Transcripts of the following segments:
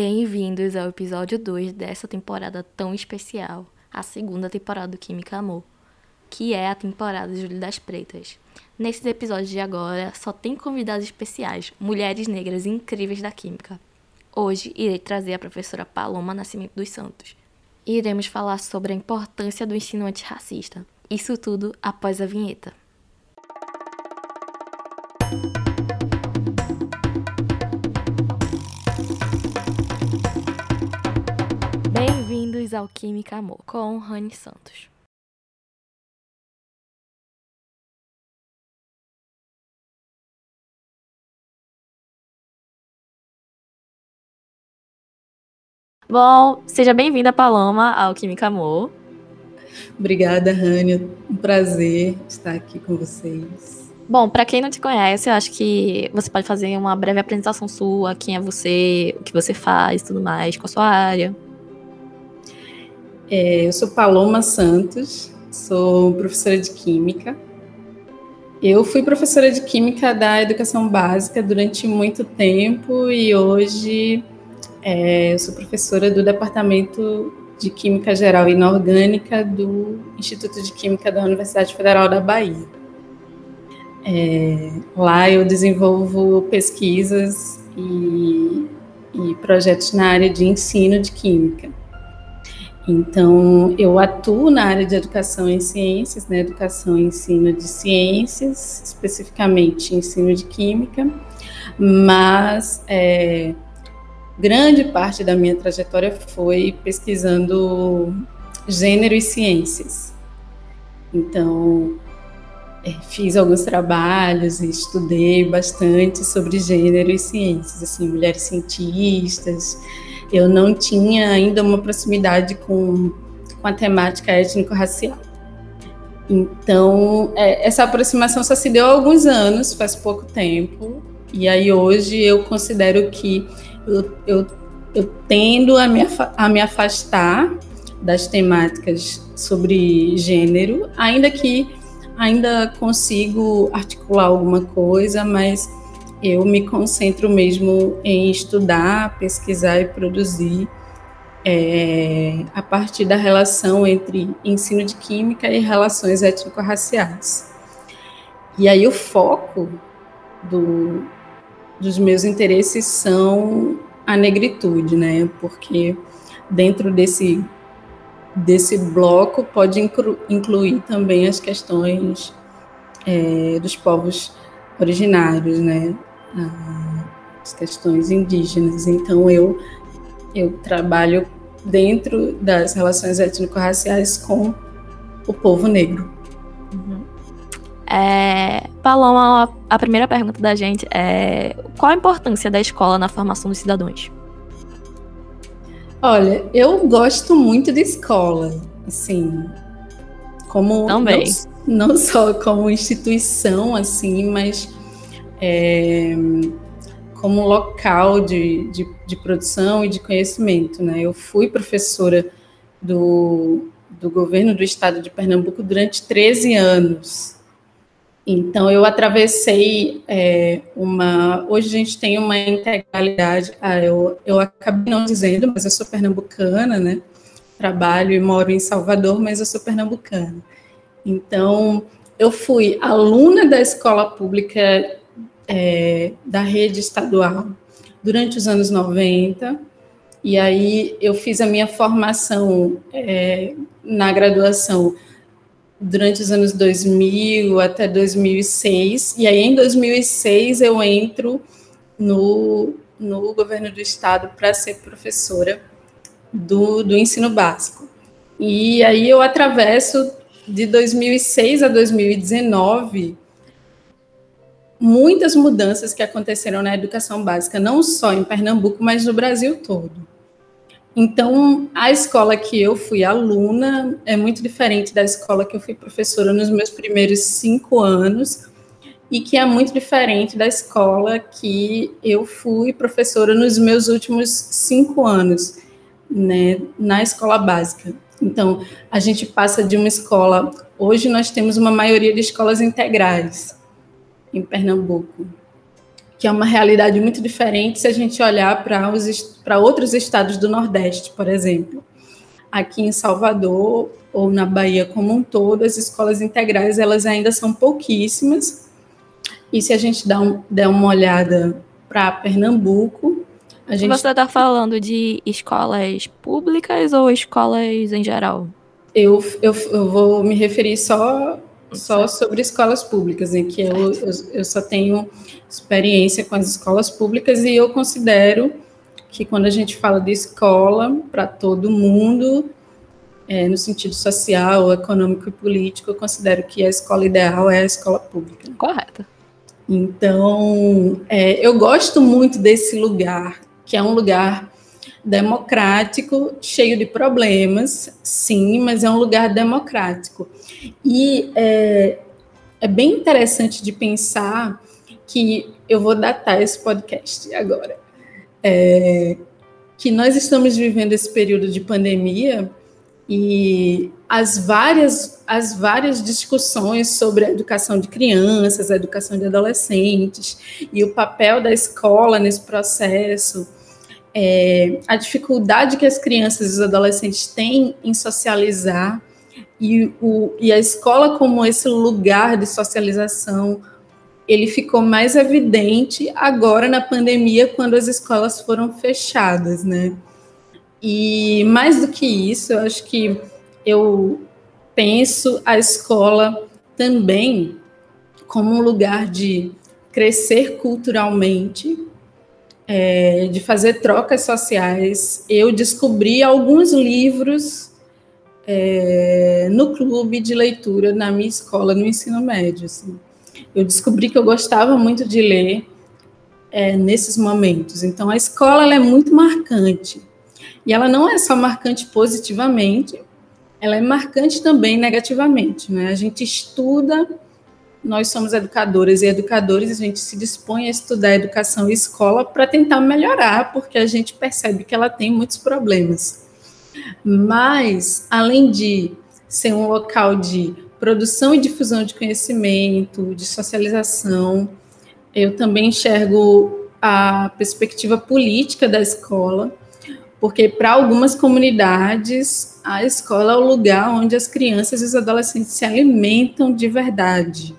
Bem-vindos ao episódio 2 dessa temporada tão especial, a segunda temporada do Química Amor, que é a temporada Júlio das Pretas. Nesses episódios de agora, só tem convidados especiais, mulheres negras incríveis da Química. Hoje irei trazer a professora Paloma Nascimento dos Santos. Iremos falar sobre a importância do ensino antirracista. Isso tudo após a vinheta. Bem-vindos ao Química Amor com Rani Santos. Bom, seja bem-vinda, Paloma, ao Química Amor. Obrigada, Rani. Um prazer estar aqui com vocês. Bom, para quem não te conhece, eu acho que você pode fazer uma breve apresentação sua, quem é você, o que você faz, tudo mais, com a sua área. É, eu sou Paloma Santos, sou professora de Química. Eu fui professora de Química da Educação Básica durante muito tempo e hoje é, eu sou professora do Departamento de Química Geral e Inorgânica do Instituto de Química da Universidade Federal da Bahia. É, lá eu desenvolvo pesquisas e, e projetos na área de ensino de Química. Então, eu atuo na área de educação em ciências, né, educação e ensino de ciências, especificamente ensino de química, mas é, grande parte da minha trajetória foi pesquisando gênero e ciências. Então, é, fiz alguns trabalhos e estudei bastante sobre gênero e ciências, assim, mulheres cientistas. Eu não tinha ainda uma proximidade com, com a temática étnico-racial. Então, é, essa aproximação só se deu há alguns anos, faz pouco tempo, e aí hoje eu considero que eu, eu, eu tendo a me, a me afastar das temáticas sobre gênero, ainda que ainda consigo articular alguma coisa, mas eu me concentro mesmo em estudar, pesquisar e produzir é, a partir da relação entre ensino de química e relações étnico-raciais. E aí o foco do, dos meus interesses são a negritude, né? Porque dentro desse desse bloco pode inclu, incluir também as questões é, dos povos originários, né? As questões indígenas. Então eu eu trabalho dentro das relações étnico-raciais com o povo negro. Uhum. É, Paloma, a primeira pergunta da gente é: qual a importância da escola na formação dos cidadãos? Olha, eu gosto muito de escola, assim, como também não, não só como instituição, assim, mas é, como local de, de, de, produção e de conhecimento, né? Eu fui professora do, do governo do estado de Pernambuco durante 13 anos, então, eu atravessei é, uma. Hoje a gente tem uma integralidade. Ah, eu, eu acabei não dizendo, mas eu sou pernambucana, né? Trabalho e moro em Salvador, mas eu sou pernambucana. Então, eu fui aluna da escola pública é, da rede estadual durante os anos 90, e aí eu fiz a minha formação é, na graduação durante os anos 2000 até 2006, e aí em 2006 eu entro no, no governo do estado para ser professora do, do ensino básico. E aí eu atravesso de 2006 a 2019 muitas mudanças que aconteceram na educação básica, não só em Pernambuco, mas no Brasil todo. Então, a escola que eu fui aluna é muito diferente da escola que eu fui professora nos meus primeiros cinco anos e que é muito diferente da escola que eu fui professora nos meus últimos cinco anos, né, na escola básica. Então, a gente passa de uma escola. Hoje nós temos uma maioria de escolas integrais em Pernambuco. que é uma realidade muito diferente se a gente olhar para outros estados do Nordeste, por exemplo. Aqui em Salvador ou na Bahia como um todo, as escolas integrais elas ainda são pouquíssimas. E se a gente dá um, der uma olhada para Pernambuco, a gente... Você está falando de escolas públicas ou escolas em geral? Eu, eu, eu vou me referir só só sobre escolas públicas, em que eu, eu, eu, só tenho experiência com as escolas públicas e eu considero que quando a gente fala de escola para todo mundo, é, no sentido social, econômico e político, eu considero que a escola ideal é a escola pública. Correto. Então, é, eu gosto muito desse lugar, que é um lugar democrático, cheio de problemas, sim, mas é um lugar democrático. E é, é bem interessante de pensar que eu vou datar esse podcast agora. É, que nós estamos vivendo esse período de pandemia e as várias, as várias discussões sobre a educação de crianças, a educação de adolescentes e o papel da escola nesse processo é, a dificuldade que as crianças e os adolescentes têm em socializar e, o, e a escola como esse lugar de socialização ele ficou mais evidente agora na pandemia quando as escolas foram fechadas, né? E mais do que isso, eu acho que eu penso a escola também como um lugar de crescer culturalmente, é, de fazer trocas sociais, eu descobri alguns livros é, no clube de leitura na minha escola, no ensino médio. Assim. Eu descobri que eu gostava muito de ler é, nesses momentos. Então, a escola é muito marcante. E ela não é só marcante positivamente, ela é marcante também negativamente. Né? A gente estuda nós somos educadoras e educadores, a gente se dispõe a estudar educação e escola para tentar melhorar, porque a gente percebe que ela tem muitos problemas. Mas, além de ser um local de produção e difusão de conhecimento, de socialização, eu também enxergo a perspectiva política da escola, porque para algumas comunidades a escola é o lugar onde as crianças e os adolescentes se alimentam de verdade.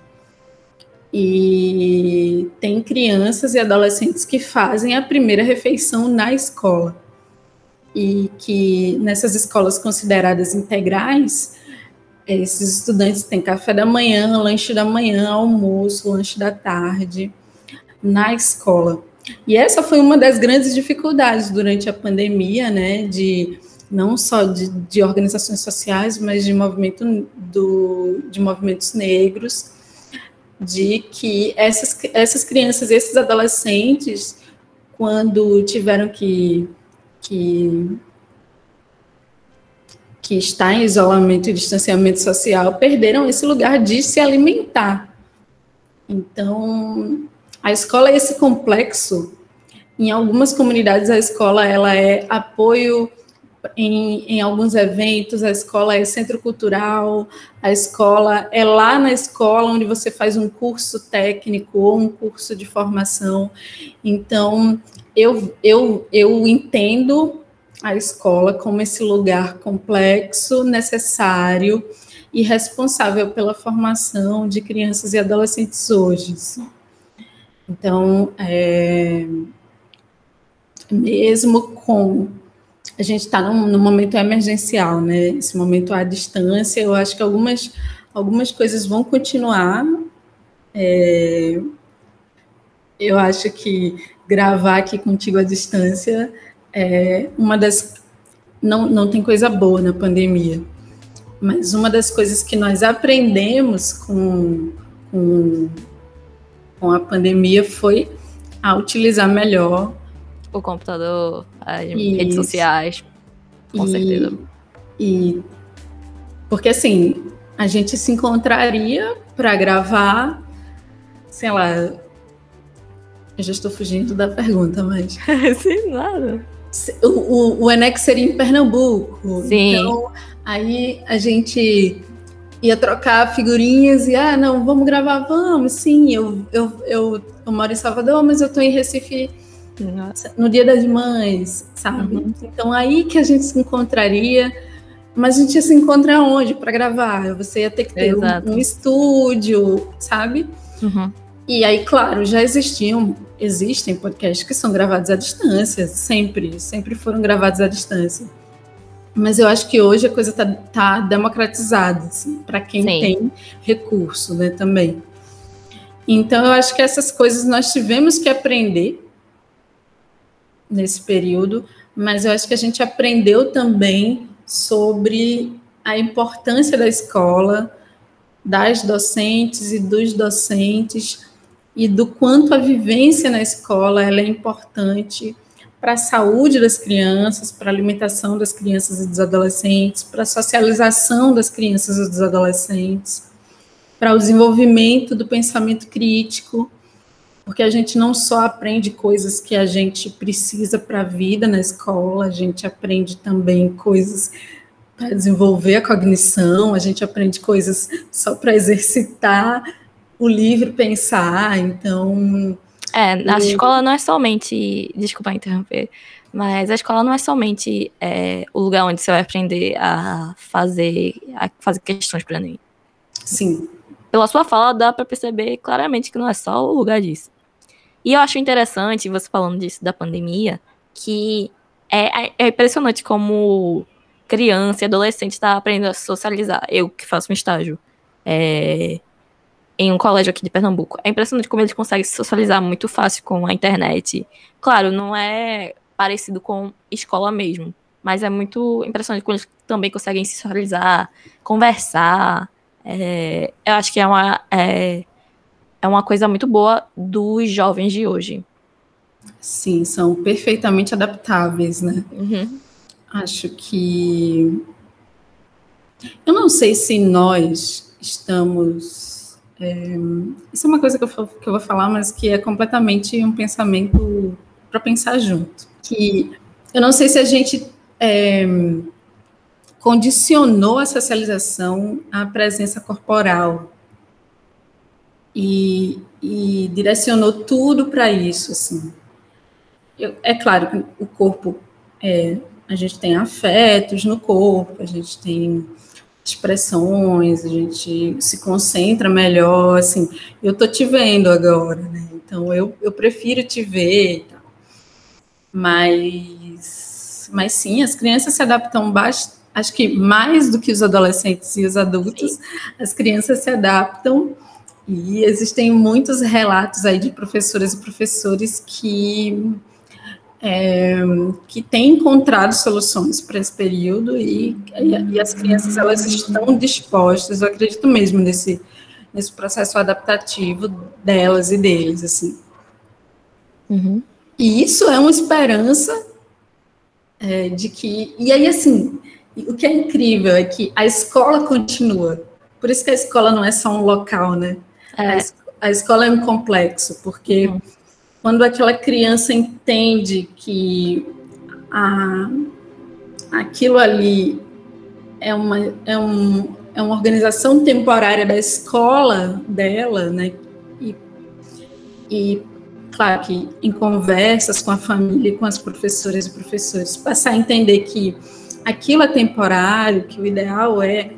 E tem crianças e adolescentes que fazem a primeira refeição na escola. E que nessas escolas consideradas integrais, esses estudantes têm café da manhã, lanche da manhã, almoço, lanche da tarde na escola. E essa foi uma das grandes dificuldades durante a pandemia, né, de não só de, de organizações sociais, mas de movimento do, de movimentos negros, de que essas, essas crianças, esses adolescentes, quando tiveram que, que, que estar em isolamento e distanciamento social, perderam esse lugar de se alimentar. Então, a escola é esse complexo. Em algumas comunidades, a escola ela é apoio em, em, alguns eventos, a escola é centro cultural, a escola é lá na escola onde você faz um curso técnico ou um curso de formação. Então, eu, eu, eu entendo a escola como esse lugar complexo, necessário e responsável pela formação de crianças e adolescentes hoje. Então, é, mesmo com a gente está num, num, momento emergencial, né? Esse momento à distância, eu acho que algumas, algumas coisas vão continuar. É, eu acho que gravar aqui contigo à distância é uma das. Não, não tem coisa boa na pandemia, mas uma das coisas que nós aprendemos com, com, com a pandemia foi a utilizar melhor o computador, as Isso. redes sociais, com e, certeza. E porque assim, a gente se encontraria para gravar, sei lá, eu já estou fugindo da pergunta, mas. Sim, nada. O, o, o Enex seria em Pernambuco. Sim. Então, aí a gente ia trocar figurinhas e, ah, não, vamos gravar, vamos, sim, eu, eu, eu, eu moro em Salvador, mas eu estou em Recife. No Dia das Mães, sabe? Uhum. Então aí que a gente se encontraria, mas a gente ia se encontrar onde para gravar? Você ia ter que ter um, um, estúdio, sabe? Uhum. E aí, claro, já existiam, existem podcasts que são gravados à distância, sempre, sempre foram gravados à distância. Mas eu acho que hoje a coisa está tá democratizada, assim, para quem Sim. tem recurso, né, também. Então eu acho que essas coisas nós tivemos que aprender nesse período, mas eu acho que a gente aprendeu também sobre a importância da escola, das docentes e dos docentes e do quanto a vivência na escola ela é importante para a saúde das crianças, para a alimentação das crianças e dos adolescentes, para a socialização das crianças e dos adolescentes, para o desenvolvimento do pensamento crítico, porque a gente não só aprende coisas que a gente precisa para a vida na escola, a gente aprende também coisas para desenvolver a cognição, a gente aprende coisas só para exercitar o livre pensar, então é, a e... escola não é somente. Desculpa interromper. Mas a escola não é somente é, o lugar onde você vai aprender a fazer, a fazer questões para mim. Sim. Pela sua fala, dá para perceber claramente que não é só o lugar disso. E eu acho interessante, você falando disso da pandemia, que é, é impressionante como criança e adolescente está aprendendo a socializar. Eu que faço um estágio. É, em um colégio aqui de Pernambuco. É impressionante como eles conseguem se socializar muito fácil com a internet. Claro, não é parecido com escola mesmo, mas é muito impressionante como eles também conseguem se socializar, conversar. É, eu acho que é uma, é, é uma coisa muito boa dos jovens de hoje. Sim, são perfeitamente adaptáveis, né? Uhum. Acho que. Eu não sei se nós estamos é, isso é uma coisa que eu, que eu vou falar, mas que é completamente um pensamento para pensar junto. Que eu não sei se a gente é, condicionou a socialização à presença corporal e, e direcionou tudo para isso, assim. Eu, é claro que o corpo, é, a gente tem afetos no corpo, a gente tem expressões, a gente se concentra melhor, assim, eu tô te vendo agora, né? Então eu, eu prefiro te ver Mas, mas sim, as crianças se adaptam bastante, acho que mais do que os adolescentes e os adultos, sim. as crianças se adaptam e existem muitos relatos aí de professoras e professores que é, que tem encontrado soluções para esse período e, e, as crianças elas estão dispostas, eu acredito mesmo nesse, nesse processo adaptativo delas e deles, assim. Uhum. E isso é uma esperança é, de que, e aí assim, o que é incrível é que a escola continua, por isso que a escola não é só um local, né? É. A, escola é um complexo, porque uhum quando aquela criança entende que a, aquilo ali é uma, é, um, é uma organização temporária da escola dela, né? E, e claro que em conversas com a família, com as professoras e professores, passar a entender que aquilo é temporário, que o ideal é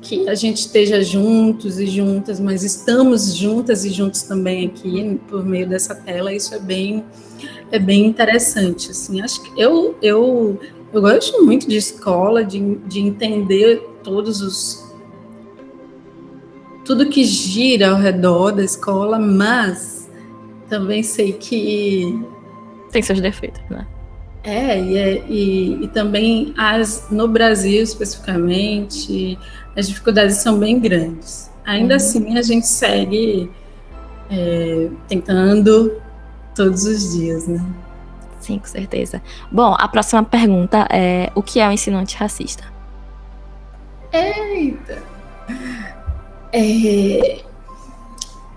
que a gente esteja juntos e juntas, mas estamos juntas e juntos também aqui por meio dessa tela. Isso é bem é bem interessante. Assim, acho que eu eu eu gosto muito de escola, de, de entender todos os tudo que gira ao redor da escola, mas também sei que tem seus defeitos, né? É, e, é, e, e também as no Brasil especificamente as dificuldades são bem grandes. Ainda uhum. assim, a gente segue é, tentando todos os dias, né? Sim, com certeza. Bom, a próxima pergunta é: o que é o ensino antirracista? Eita! É,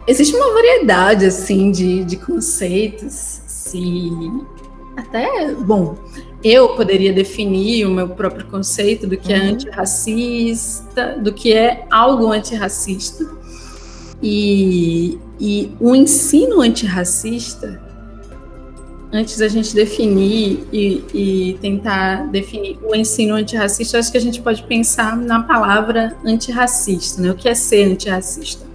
existe uma variedade assim de, de conceitos, se até bom. Eu poderia definir o meu próprio conceito do que é uhum. antirracista, do que é algo antirracista. E, e o ensino antirracista, antes da gente definir e, e, tentar definir o ensino antirracista, acho que a gente pode pensar na palavra antirracista. Né? O que é ser antirracista?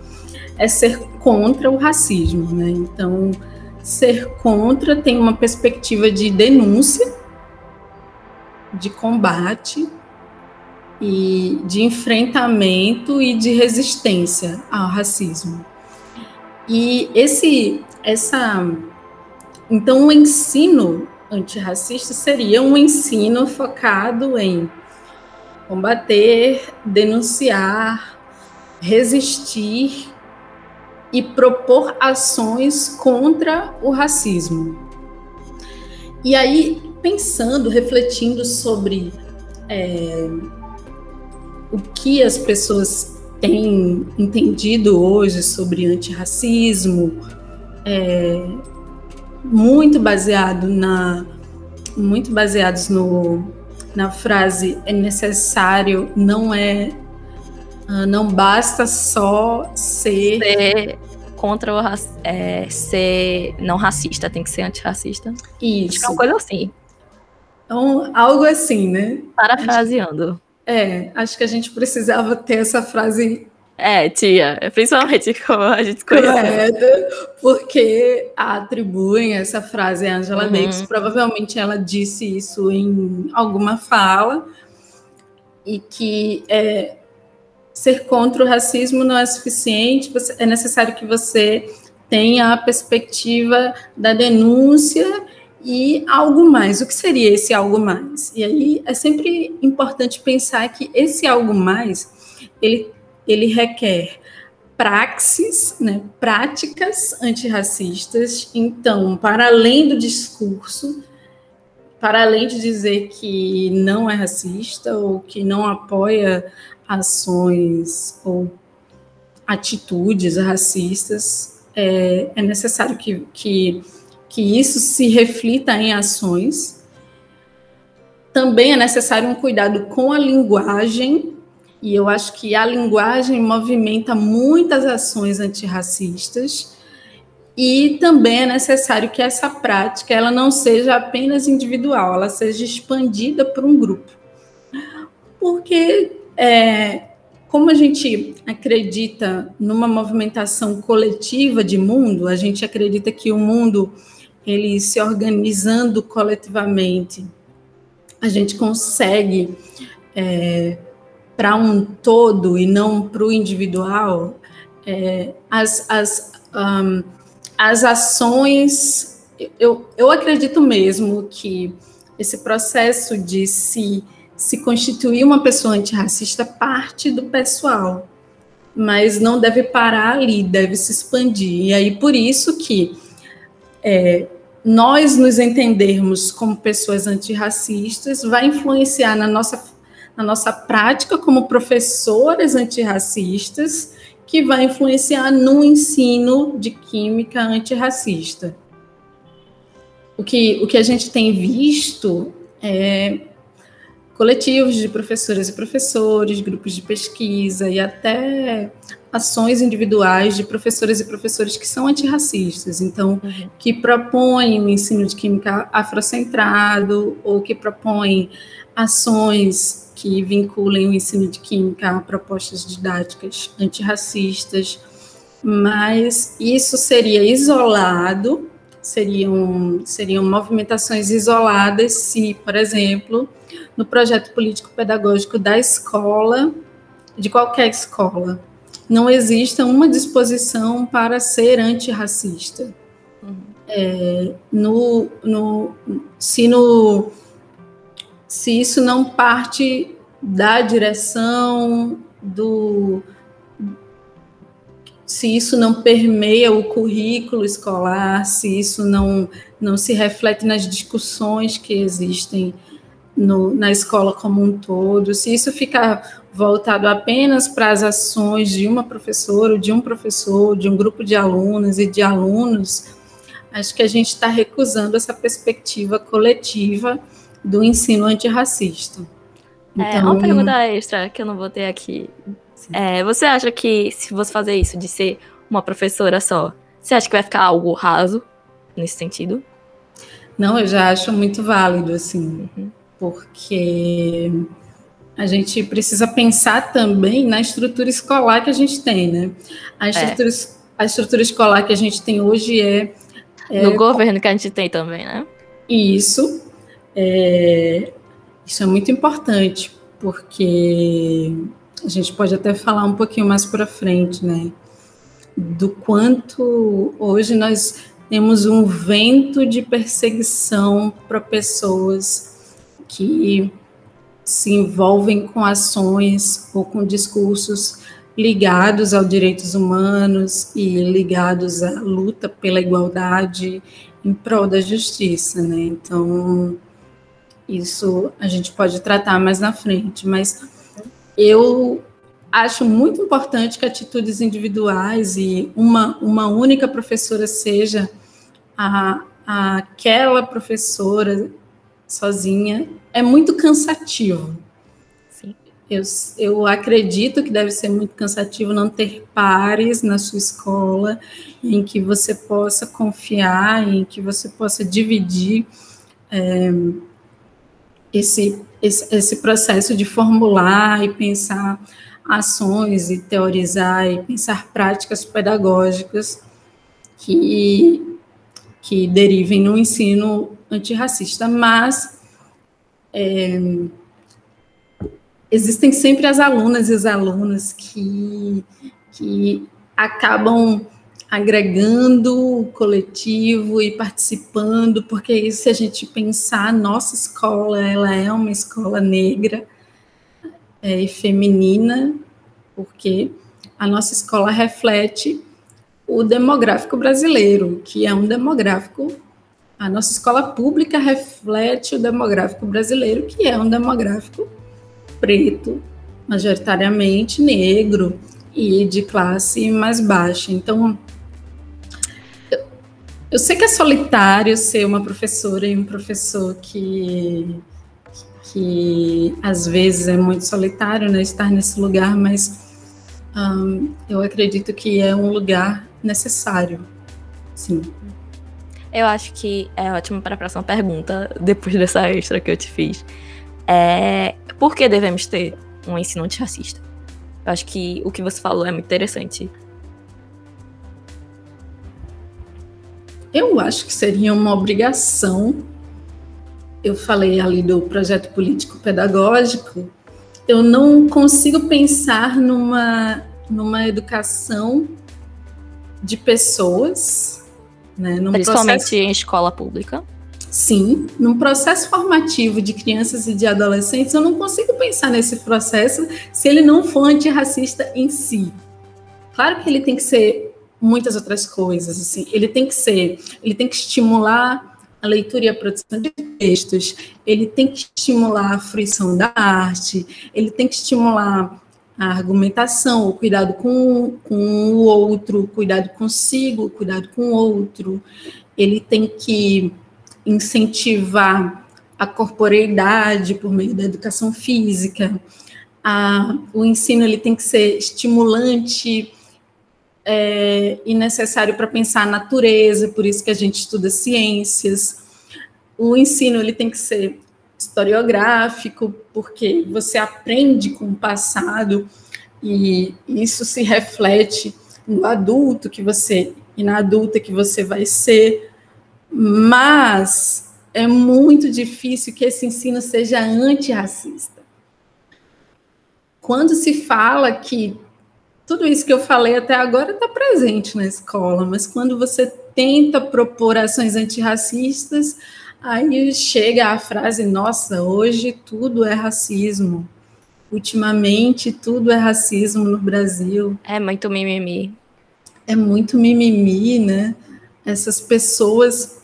É ser contra o racismo. Né? Então, ser contra tem uma perspectiva de denúncia de combate e de enfrentamento e de resistência ao racismo. E esse essa então o ensino antirracista seria um ensino focado em combater, denunciar, resistir e propor ações contra o racismo. E aí pensando, refletindo sobre é, o que as pessoas têm entendido hoje sobre antirracismo, é, muito baseado na muito baseados no na frase é necessário não é ah, não basta só ser, ser contra o é, ser não racista tem que ser antirracista. Isso Acho que é uma coisa assim então, algo assim, né? Parafraseando. É, acho que a gente precisava ter essa frase. É, tia, principalmente como a gente conhece. porque atribuem essa frase a Angela uhum. Davis. Provavelmente ela disse isso em alguma fala. E que é, ser contra o racismo não é suficiente, é necessário que você tenha a perspectiva da denúncia e algo mais. O que seria esse algo mais? E aí é sempre importante pensar que esse algo mais ele, ele requer praxis, né, práticas antirracistas. Então, para além do discurso, para além de dizer que não é racista ou que não apoia ações ou atitudes racistas, é, é necessário que, que que isso se reflita em ações. Também é necessário um cuidado com a linguagem, e eu acho que a linguagem movimenta muitas ações antirracistas. E também é necessário que essa prática ela não seja apenas individual, ela seja expandida por um grupo. Porque, é, como a gente acredita numa movimentação coletiva de mundo, a gente acredita que o mundo ele se organizando coletivamente, a gente consegue, é, para um todo e não para o individual, é, as, as, um, as ações. Eu, eu acredito mesmo que esse processo de se, se constituir uma pessoa antirracista parte do pessoal, mas não deve parar ali, deve se expandir. E aí, por isso que é, nós nos entendermos como pessoas antirracistas vai influenciar na nossa, na nossa prática como professoras antirracistas, que vai influenciar no ensino de química antirracista. O que, o que a gente tem visto é coletivos de professoras e professores, grupos de pesquisa e até ações individuais de professoras e professores que são antirracistas, então, uhum. que propõem o ensino de química afrocentrado ou que propõem ações que vinculem o ensino de química a propostas didáticas antirracistas, mas isso seria isolado, seriam, seriam movimentações isoladas se, por exemplo, no projeto político-pedagógico da escola, de qualquer escola, não exista uma disposição para ser antirracista. É, no, no, se, no, se isso não parte da direção do. Se isso não permeia o currículo escolar, se isso não, não se reflete nas discussões que existem no, na escola como um todo, se isso fica voltado apenas para as ações de uma professora, ou de um professor, de um grupo de alunos e de alunos, acho que a gente está recusando essa perspectiva coletiva do ensino antirracista. Então, é, uma então, pergunta extra que eu não vou ter aqui. É, você acha que se você fazer isso, de ser uma professora só, você acha que vai ficar algo raso nesse sentido? Não, eu já acho muito válido, assim, uhum. porque a gente precisa pensar também na estrutura escolar que a gente tem, né? A é. estrutura, é. a estrutura escolar que a gente tem hoje é. é no governo que a gente tem também, né? Isso. É, isso é muito importante, porque a gente pode até falar um pouquinho mais para frente, né? Do quanto hoje nós temos um vento de perseguição para pessoas que se envolvem com ações ou com discursos ligados aos direitos humanos e ligados à luta pela igualdade em prol da justiça, né? Então, isso a gente pode tratar mais na frente, mas eu acho muito importante que atitudes individuais e uma, uma única professora seja a, a aquela professora sozinha é muito cansativo. Sim. Eu, eu acredito que deve ser muito cansativo não ter pares na sua escola em que você possa confiar, em que você possa dividir é, esse, esse, esse processo de formular e pensar ações e teorizar e pensar práticas pedagógicas que, que derivem no ensino antirracista, mas é, existem sempre as alunas e os alunos que, que acabam agregando o coletivo e participando, porque se a gente pensar, nossa escola, ela é uma escola negra é, e feminina, porque a nossa escola reflete o demográfico brasileiro, que é um demográfico a nossa escola pública reflete o demográfico brasileiro, que é um demográfico preto, majoritariamente negro e de classe mais baixa. Então, eu sei que é solitário ser uma professora e um professor que, que às vezes é muito solitário, né, estar nesse lugar, mas eu acredito que é um lugar necessário, sim. Eu acho que é ótimo para a próxima pergunta, depois dessa extra que eu te fiz. É, por que devemos ter um ensino antirracista? Eu acho que o que você falou é muito interessante. Eu acho que seria uma obrigação. Eu falei ali do projeto político pedagógico. Eu não consigo pensar numa, numa educação de pessoas né? Principalmente processo... em escola pública. Sim, num processo formativo de crianças e de adolescentes, eu não consigo pensar nesse processo se ele não for antirracista em si. Claro que ele tem que ser muitas outras coisas, assim, ele tem que ser, ele tem que estimular a leitura e a produção de textos, ele tem que estimular a fruição da arte, ele tem que estimular a argumentação, o cuidado com, com o outro, cuidado consigo, cuidado com o outro. Ele tem que incentivar a corporeidade por meio da educação física. A, o ensino ele tem que ser estimulante é, e necessário para pensar a natureza, por isso que a gente estuda ciências. O ensino ele tem que ser historiográfico, porque você aprende com o passado e isso se reflete no adulto que você e na adulta que você vai ser, mas é muito difícil que esse ensino seja antirracista. Quando se fala que tudo isso que eu falei até agora está presente na escola, mas quando você tenta propor ações antirracistas, Aí chega a frase: nossa, hoje tudo é racismo. Ultimamente tudo é racismo no Brasil. É muito mimimi. É muito mimimi, né? Essas pessoas.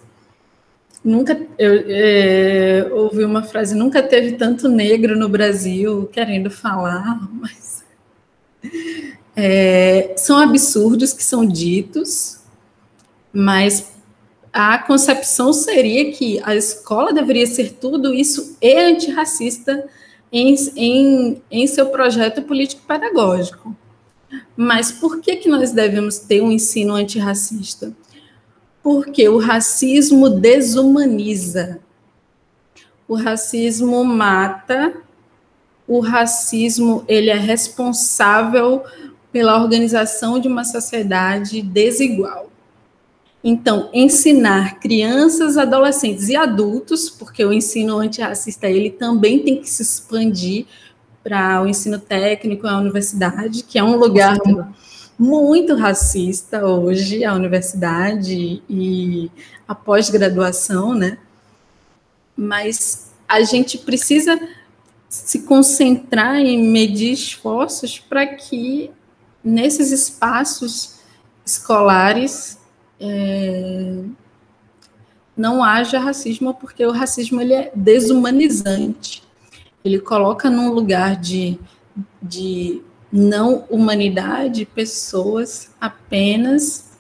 Nunca. Eu é, ouvi uma frase: nunca teve tanto negro no Brasil querendo falar, mas. É, são absurdos que são ditos, mas a concepção seria que a escola deveria ser tudo isso e antirracista em, em, em seu projeto político-pedagógico. Mas por que, que nós devemos ter um ensino antirracista? Porque o racismo desumaniza. O racismo mata, o racismo ele é responsável pela organização de uma sociedade desigual. Então, ensinar crianças, adolescentes e adultos, porque o ensino antirracista ele também tem que se expandir para o ensino técnico, a universidade, que é um lugar muito racista hoje, a universidade e a pós-graduação, né? Mas a gente precisa se concentrar em medir esforços para que nesses espaços escolares é, não haja racismo, porque o racismo ele é desumanizante. Ele coloca num lugar de, de não humanidade pessoas apenas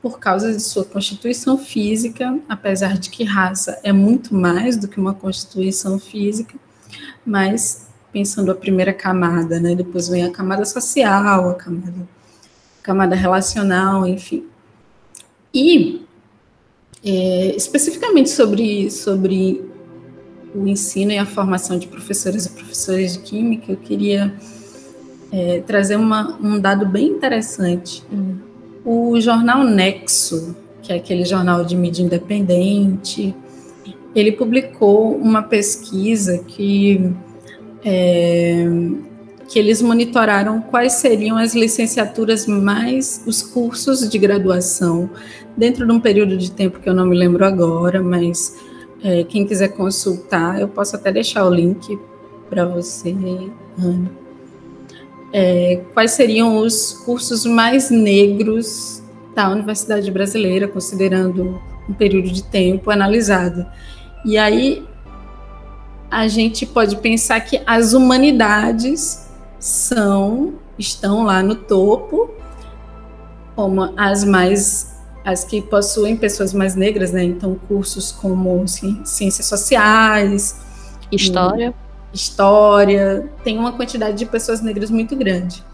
por causa de sua constituição física, apesar de que raça é muito mais do que uma constituição física, mas pensando a primeira camada, né? Depois vem a camada social, a camada, camada relacional, enfim. E é, especificamente sobre, sobre o ensino e a formação de professores e professores de química, eu queria é, trazer uma, um dado bem interessante. O jornal Nexo, que é aquele jornal de mídia independente, ele publicou uma pesquisa que é, que eles monitoraram quais seriam as licenciaturas mais os cursos de graduação dentro de um período de tempo que eu não me lembro agora, mas é, quem quiser consultar, eu posso até deixar o link para você, Ana. É, quais seriam os cursos mais negros da Universidade Brasileira, considerando um período de tempo analisado. E aí a gente pode pensar que as humanidades são estão lá no topo, como as mais as que possuem pessoas mais negras, né? Então cursos como ciências sociais, história, história, tem uma quantidade de pessoas negras muito grande.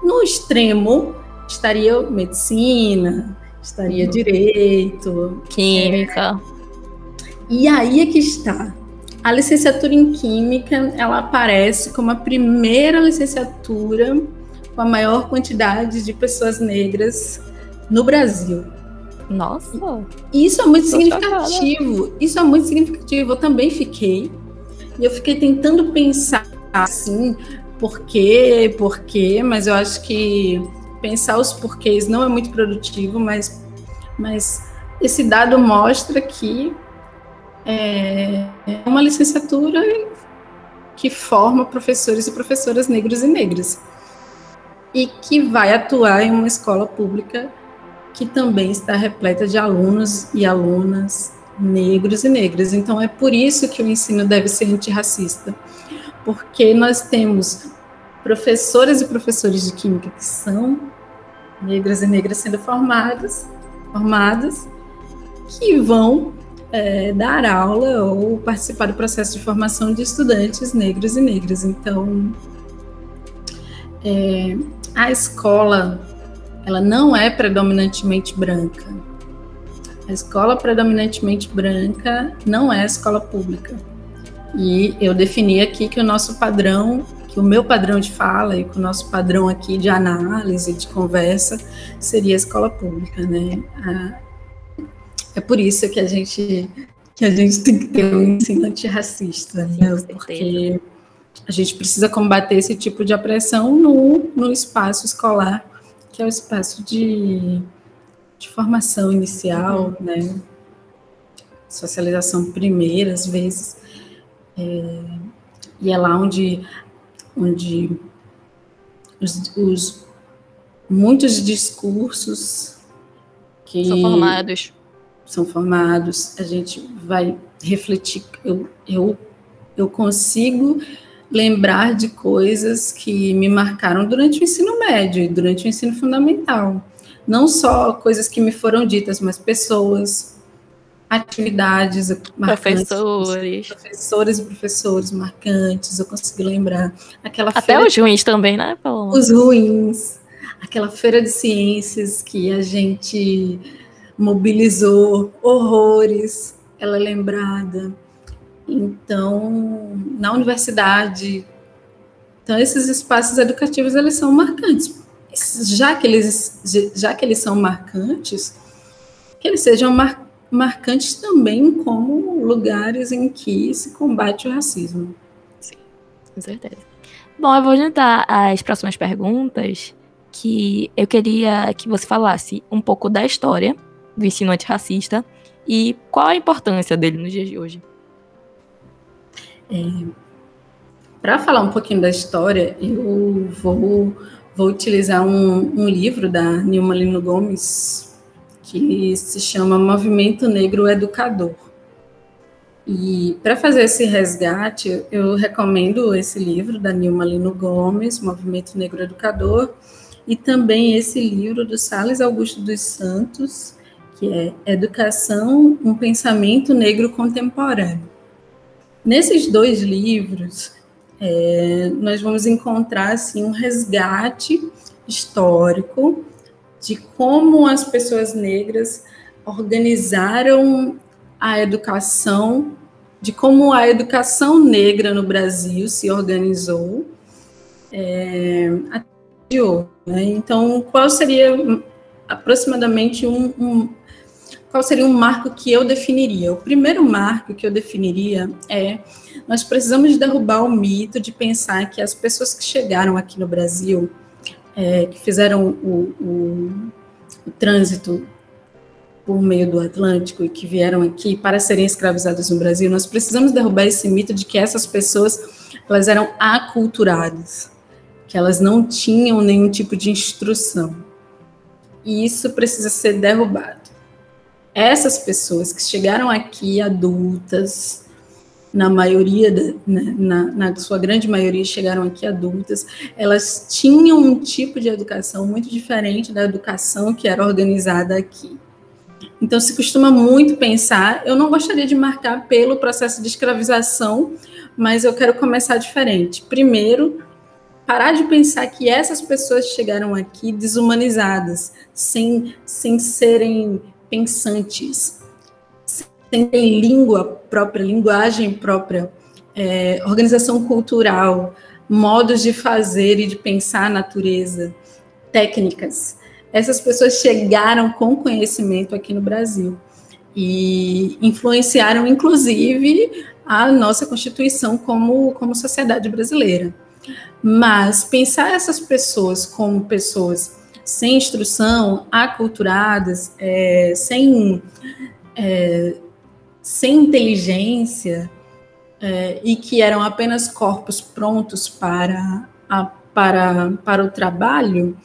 No extremo estaria medicina, estaria uhum. direito, química. É, e aí é que está. A licenciatura em Química, ela aparece como a primeira licenciatura com a maior quantidade de pessoas negras no Brasil. Nossa! Isso é muito significativo. Chocada. Isso é muito significativo. Eu também fiquei. E eu fiquei tentando pensar assim, por quê, por quê, mas eu acho que pensar os porquês não é muito produtivo, mas, mas esse dado mostra que é uma licenciatura que forma professores e professoras negros e negras e que vai atuar em uma escola pública que também está repleta de alunos e alunas negros e negras. Então é por isso que o ensino deve ser antirracista, porque nós temos professoras e professores de química que são negras e negras sendo formadas, formadas, que vão é, dar aula ou participar do processo de formação de estudantes negros e negras. Então, é, a escola ela não é predominantemente branca. A escola predominantemente branca não é a escola pública. E eu defini aqui que o nosso padrão, que o meu padrão de fala e que o nosso padrão aqui de análise, de conversa, seria a escola pública, né? A, é por isso que a gente que a gente tem que ter um ensino antirracista, né? Porque a gente precisa combater esse tipo de opressão no, no espaço escolar, que é o espaço de, de formação inicial, uhum. né? Socialização primeira, às vezes. É, e é lá onde, onde os, os muitos discursos que são formados são formados, a gente vai refletir. Eu, eu, eu consigo lembrar de coisas que me marcaram durante o ensino médio e durante o ensino fundamental. Não só coisas que me foram ditas, mas pessoas, atividades. Professores. Professores e professores marcantes, eu consegui lembrar. Aquela Até feira, os ruins também, né, Paulo? Os ruins. Aquela feira de ciências que a gente mobilizou horrores, ela é lembrada. Então, na universidade, então esses espaços educativos eles são marcantes. Já que eles já que eles são marcantes, que eles sejam mar, marcantes também como lugares em que se combate o racismo. Sim, com certeza. Bom, eu vou juntar as próximas perguntas que eu queria que você falasse um pouco da história do ensino antirracista e qual a importância dele nos dias de hoje. É, Para falar um pouquinho da história, eu vou, vou utilizar um, um livro da Nilma Lino Gomes, que se chama Movimento Negro Educador. E para fazer esse resgate, eu recomendo esse livro da Nilma Lino Gomes, Movimento Negro Educador, e também esse livro do Sales Augusto dos Santos, que é Educação, um Pensamento Negro Contemporâneo. Nesses dois livros, é, nós vamos encontrar assim, um resgate histórico de como as pessoas negras organizaram a educação, de como a educação negra no Brasil se organizou é, até hoje. Né? Então, qual seria aproximadamente um, um, qual seria um marco que eu definiria? O primeiro marco que eu definiria é nós precisamos derrubar o mito de pensar que as pessoas que chegaram aqui no Brasil, é, que fizeram o, o, o trânsito por meio do Atlântico e que vieram aqui para serem escravizadas no Brasil, nós precisamos derrubar esse mito de que essas pessoas elas eram aculturadas, que elas não tinham nenhum tipo de instrução. E isso precisa ser derrubado essas pessoas que chegaram aqui adultas, na maioria, da, né, na, na, sua grande maioria chegaram aqui adultas, elas tinham um tipo de educação muito diferente da educação que era organizada aqui. Então se costuma muito pensar, eu não gostaria de marcar pelo processo de escravização, mas eu quero começar diferente. Primeiro, parar de pensar que essas pessoas chegaram aqui desumanizadas, sem, sem serem pensantes, sem língua própria, linguagem própria, é, organização cultural, modos de fazer e de pensar a natureza, técnicas. Essas pessoas chegaram com conhecimento aqui no Brasil e influenciaram, inclusive, a nossa Constituição como, como sociedade brasileira. Mas pensar essas pessoas como pessoas sem instrução, aculturadas, é, sem, é, sem inteligência, é, e que eram apenas corpos prontos para, a, para, para o trabalho,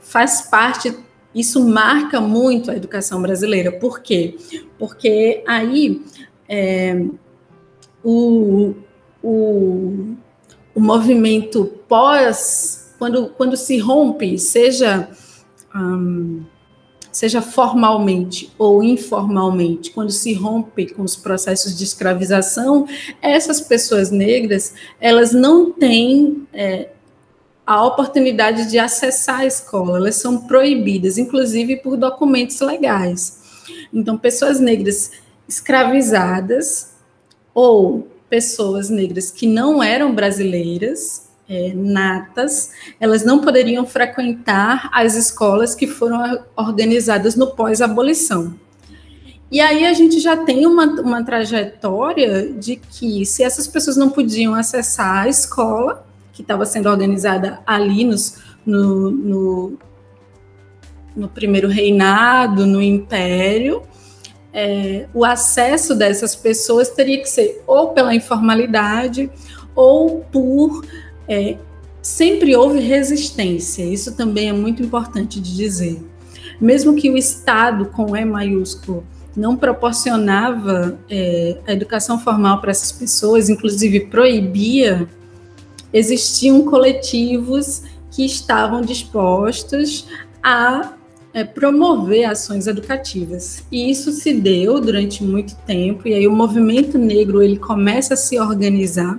faz parte, isso marca muito a educação brasileira. Por quê? Porque aí é, o, o, o movimento pós, quando, quando se rompe, seja um, seja formalmente ou informalmente, quando se rompe com os processos de escravização, essas pessoas negras elas não têm é, a oportunidade de acessar a escola, elas são proibidas, inclusive por documentos legais. Então, pessoas negras escravizadas ou pessoas negras que não eram brasileiras é, natas, elas não poderiam frequentar as escolas que foram organizadas no pós-abolição. E aí a gente já tem uma, uma trajetória de que se essas pessoas não podiam acessar a escola, que estava sendo organizada ali nos, no, no, no primeiro reinado, no império, é, o acesso dessas pessoas teria que ser ou pela informalidade ou por é, sempre houve resistência, isso também é muito importante de dizer. Mesmo que o Estado, com E maiúsculo, não proporcionava é, a educação formal para essas pessoas, inclusive proibia, existiam coletivos que estavam dispostos a é, promover ações educativas. E isso se deu durante muito tempo, e aí o movimento negro ele começa a se organizar.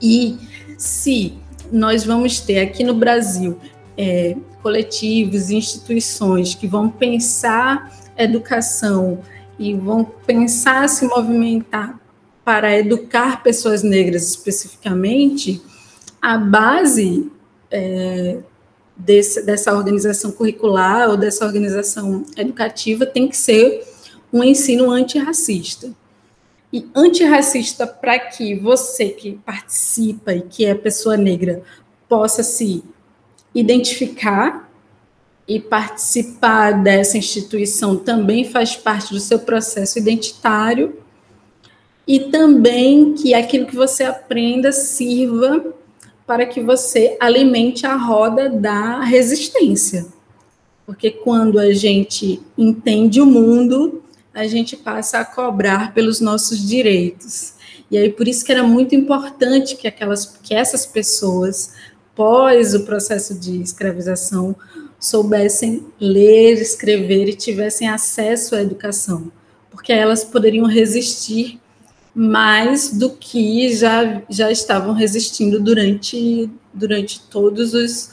E se nós vamos ter aqui no Brasil é, coletivos, instituições que vão pensar educação e vão pensar se movimentar para educar pessoas negras especificamente, a base é, desse, dessa organização curricular ou dessa organização educativa tem que ser um ensino antirracista. E antirracista para que você que participa e que é pessoa negra possa se identificar e participar dessa instituição também faz parte do seu processo identitário e também que aquilo que você aprenda sirva para que você alimente a roda da resistência. Porque quando a gente entende o mundo, a gente passa a cobrar pelos nossos direitos. E aí por isso que era muito importante que aquelas que essas pessoas pós o processo de escravização soubessem ler, escrever e tivessem acesso à educação, porque elas poderiam resistir mais do que já, já estavam resistindo durante, durante todos os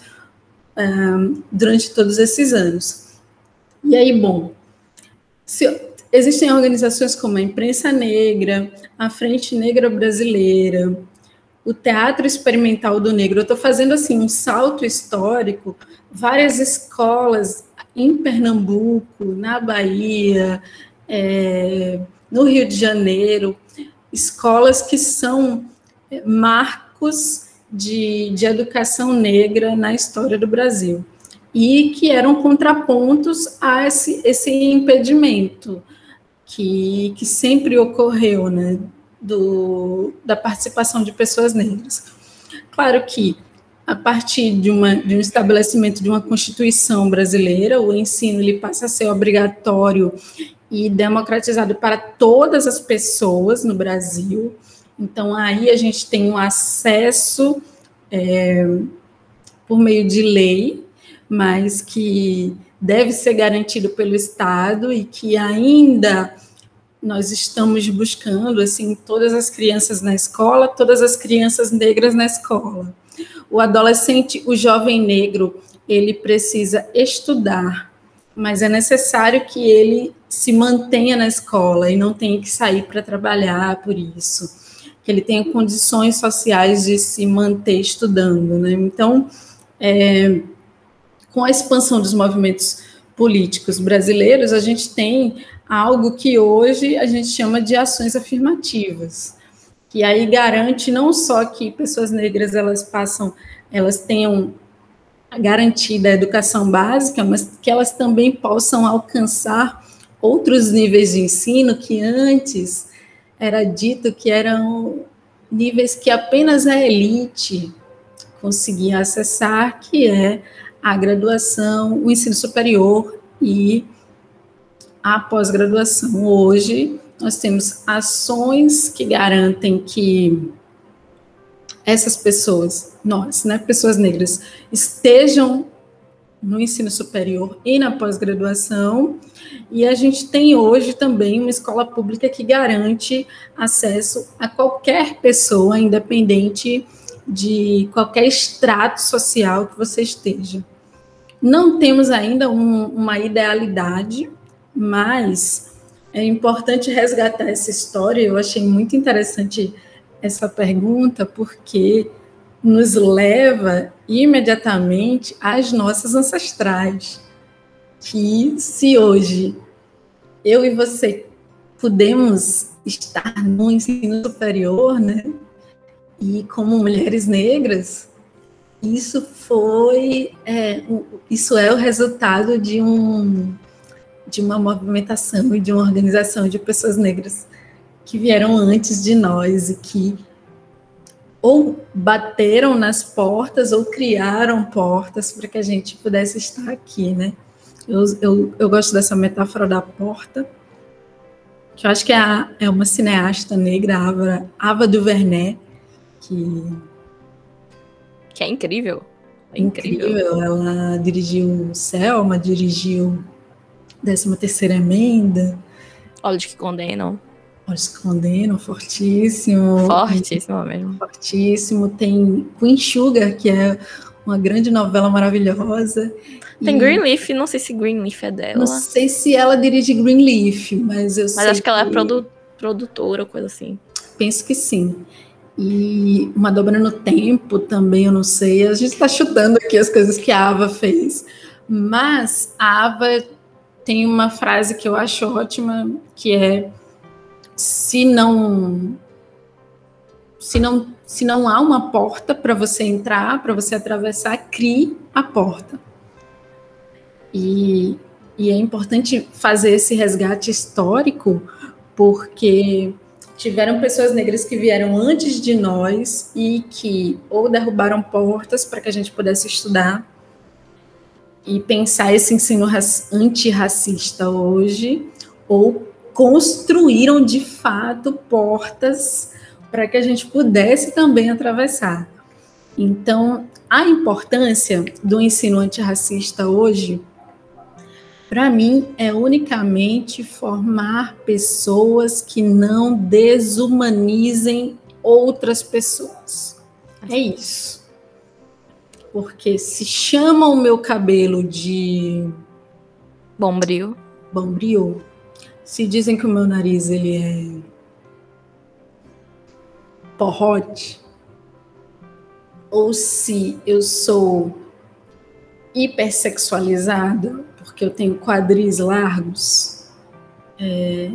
um, durante todos esses anos. E aí, bom, se, existem organizações como a Imprensa Negra, a Frente Negra Brasileira, o Teatro Experimental do Negro. Eu estou fazendo assim um salto histórico, várias escolas em Pernambuco, na Bahia, é, no Rio de Janeiro, escolas que são marcos de, de educação negra na história do Brasil e que eram contrapontos a esse, esse impedimento que, que sempre ocorreu, né, do, da participação de pessoas negras. Claro que a partir de, uma, de um estabelecimento de uma Constituição brasileira, o ensino ele passa a ser obrigatório e democratizado para todas as pessoas no Brasil. Então, aí a gente tem um acesso é, por meio de lei, mas que deve ser garantido pelo Estado e que ainda nós estamos buscando assim todas as crianças na escola, todas as crianças negras na escola. O adolescente, o jovem negro, ele precisa estudar, mas é necessário que ele se mantenha na escola e não tenha que sair para trabalhar por isso, que ele tenha condições sociais de se manter estudando, né? Então, é, com a expansão dos movimentos políticos brasileiros, a gente tem algo que hoje a gente chama de ações afirmativas, que aí garante não só que pessoas negras elas passam, elas tenham garantida a educação básica, mas que elas também possam alcançar outros níveis de ensino que antes era dito que eram níveis que apenas a elite conseguia acessar, que é a graduação, o ensino superior e a pós-graduação. Hoje, nós temos ações que garantem que essas pessoas, nós, né, pessoas negras, estejam no ensino superior e na pós-graduação, e a gente tem hoje também uma escola pública que garante acesso a qualquer pessoa, independente de qualquer extrato social que você esteja. Não temos ainda um, uma idealidade, mas é importante resgatar essa história. Eu achei muito interessante essa pergunta, porque nos leva imediatamente às nossas ancestrais. Que se hoje eu e você podemos estar no ensino superior, né? E como mulheres negras, isso foi, é, isso é o resultado de um de uma movimentação e de uma organização de pessoas negras que vieram antes de nós e que ou bateram nas portas ou criaram portas para que a gente pudesse estar aqui, né? Eu, eu, eu gosto dessa metáfora da porta, que eu acho que é, a, é uma cineasta negra, Ava, Ava DuVernay, que... Que é incrível. incrível. incrível. Ela dirigiu Selma, dirigiu 13 terceira emenda. Olhos que condenam. Olhos que condenam, fortíssimo. Fortíssimo mesmo. Fortíssimo. Tem Queen Sugar, que é uma grande novela maravilhosa. Tem e... Greenleaf, não sei se Greenleaf é dela. Não sei se ela dirige Greenleaf, mas eu mas sei. Mas acho que ela é produ produtora ou coisa assim. Penso que sim. E uma dobra no tempo também, eu não sei. A gente está chutando aqui as coisas que a Ava fez. Mas a Ava tem uma frase que eu acho ótima, que é se não se não se não há uma porta para você entrar, para você atravessar, crie a porta. E, e é importante fazer esse resgate histórico, porque tiveram pessoas negras que vieram antes de nós e que ou derrubaram portas para que a gente pudesse estudar e pensar esse ensino antirracista hoje, ou construíram de fato portas para que a gente pudesse também atravessar. Então, a importância do ensino antirracista hoje, para mim, é unicamente formar pessoas que não desumanizem outras pessoas. É isso. Porque se chamam o meu cabelo de bombril, bombril, se dizem que o meu nariz ele é porrote, ou se eu sou hipersexualizada, porque eu tenho quadris largos, é,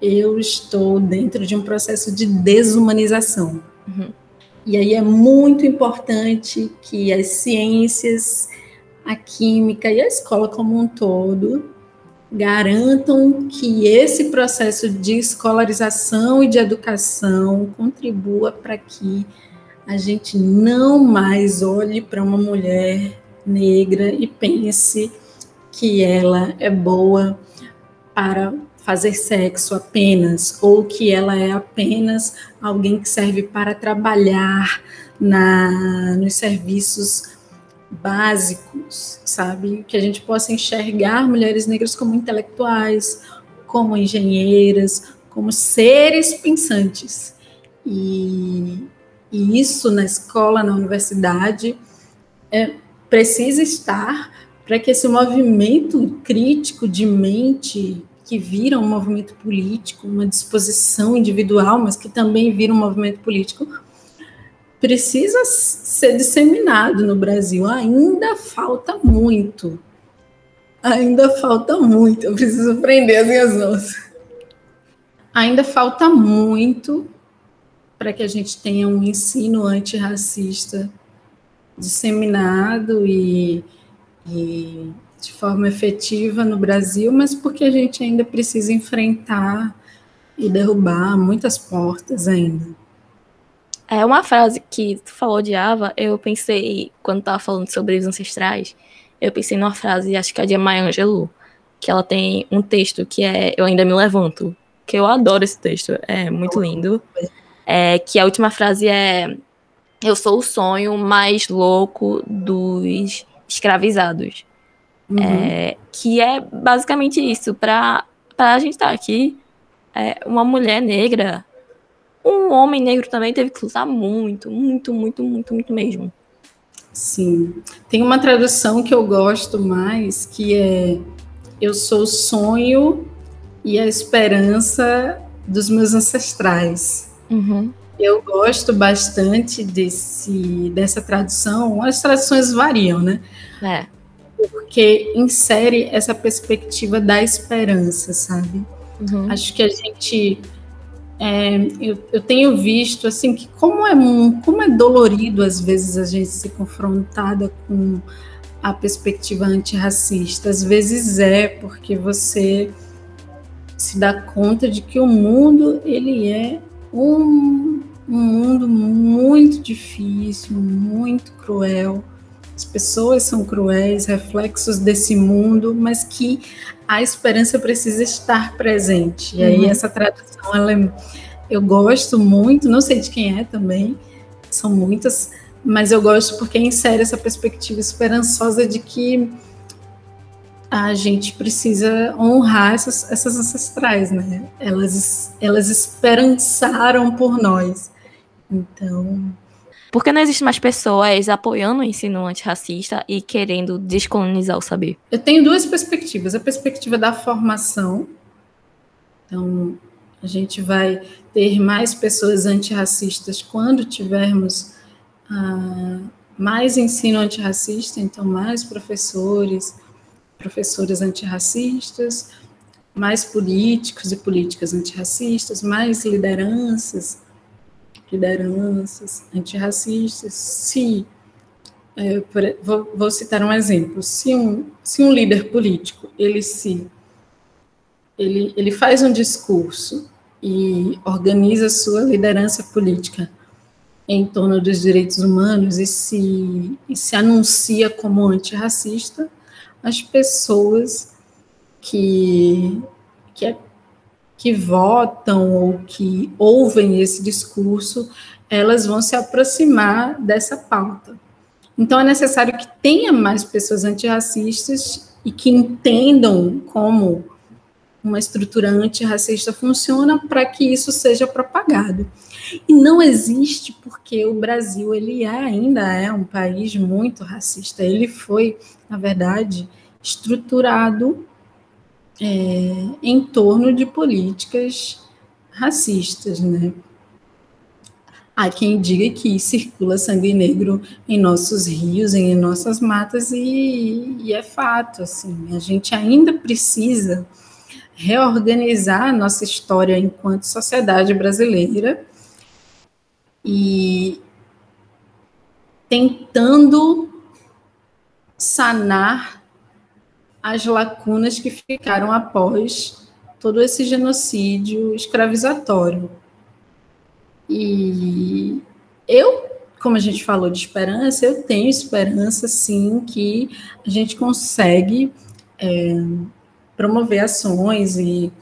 eu estou dentro de um processo de desumanização. Uhum. E aí é muito importante que as ciências, a química e a escola como um todo garantam que esse processo de escolarização e de educação contribua para que a gente não mais olhe para uma mulher negra e pense que ela é boa para fazer sexo apenas, ou que ela é apenas alguém que serve para trabalhar na, nos serviços básicos, sabe? Que a gente possa enxergar mulheres negras como intelectuais, como engenheiras, como seres pensantes. E, e isso na escola, na universidade, é, precisa estar para que esse movimento crítico de mente que vira um movimento político, uma disposição individual, mas que também vira um movimento político, precisa ser disseminado no Brasil. Ainda falta muito. Ainda falta muito. Eu preciso prender as minhas mãos. Ainda falta muito para que a gente tenha um ensino antirracista disseminado e, e de forma efetiva no Brasil, mas porque a gente ainda precisa enfrentar e derrubar muitas portas ainda. É uma frase que tu falou de Ava, eu pensei, quando tava falando sobre os ancestrais, eu pensei numa frase, acho que é de Maya Angelou, que ela tem um texto que é Eu Ainda Me Levanto, que eu adoro esse texto, é muito lindo. É, que a última frase é Eu sou o sonho mais louco dos escravizados. Uhum. É, que é basicamente isso, para a gente estar tá aqui, é, uma mulher negra um homem negro também teve que lutar muito, muito, muito, muito, muito mesmo. Sim. Tem uma tradução que eu gosto mais, que é Eu sou o sonho e a esperança dos meus ancestrais. Uhum. Eu gosto bastante desse, dessa tradução. As traduções variam, né? É. Porque insere essa perspectiva da esperança, sabe? Uhum. Acho que a gente é, eu, eu, tenho visto assim que como é como é dolorido às vezes a gente se confrontada com a perspectiva antirracista. Às vezes é porque você se dá conta de que o mundo ele é um, um mundo muito difícil, muito cruel. As pessoas são cruéis, reflexos desse mundo, mas que a esperança precisa estar presente. E aí uhum. essa tradução, ela é, eu gosto muito, não sei de quem é também, são muitas, mas eu gosto porque insere essa perspectiva esperançosa de que a gente precisa honrar essas, essas ancestrais, né? Elas, elas esperançaram por nós. Então. Por que não existem mais pessoas apoiando o ensino antirracista e querendo descolonizar o saber? Eu tenho duas perspectivas. A perspectiva da formação. Então, a gente vai ter mais pessoas antirracistas quando tivermos ah, mais ensino antirracista, então mais professores, professoras antirracistas, mais políticos e políticas antirracistas, mais lideranças, lideranças antirracistas. Se, é, por, vou, vou, citar um exemplo, se um, se um líder político, ele se, ele, ele faz um discurso e organiza sua liderança política em torno dos direitos humanos e se, e se anuncia como antirracista, as pessoas que, que, é, que votam ou que ouvem esse discurso, elas vão se aproximar dessa pauta. Então, é necessário que tenha mais pessoas antirracistas e que entendam como uma estrutura antirracista funciona para que isso seja propagado. E não existe porque o Brasil ele é, ainda é um país muito racista. Ele foi, na verdade, estruturado é, em torno de políticas racistas, né? Há quem diga que circula sangue negro em nossos rios, em nossas matas, e, e é fato, assim, a gente ainda precisa reorganizar a nossa história enquanto sociedade brasileira e tentando sanar as lacunas que ficaram após todo esse genocídio escravizatório. E eu, como a gente falou de esperança, eu tenho esperança, sim, que a gente consegue é, promover ações e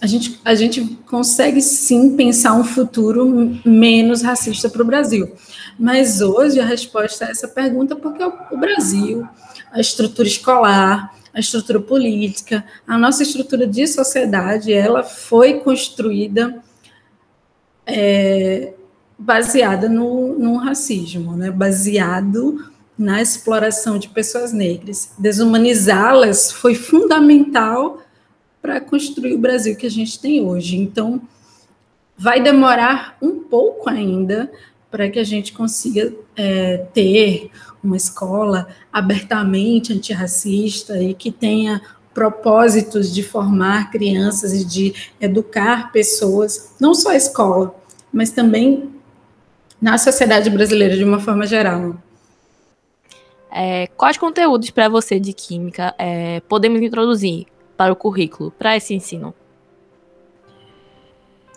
a gente, a gente consegue sim pensar um futuro menos racista para o Brasil. Mas hoje a resposta a essa pergunta é porque o Brasil, a estrutura escolar, a estrutura política, a nossa estrutura de sociedade, ela foi construída é, baseada no, no racismo, né? baseado na exploração de pessoas negras. Desumanizá-las foi fundamental para construir o Brasil que a gente tem hoje. Então, vai demorar um pouco ainda para que a gente consiga é, ter uma escola abertamente antirracista e que tenha propósitos de formar crianças e de educar pessoas, não só a escola, mas também na sociedade brasileira de uma forma geral. É, quais conteúdos para você de química é, podemos introduzir para o currículo, para esse ensino?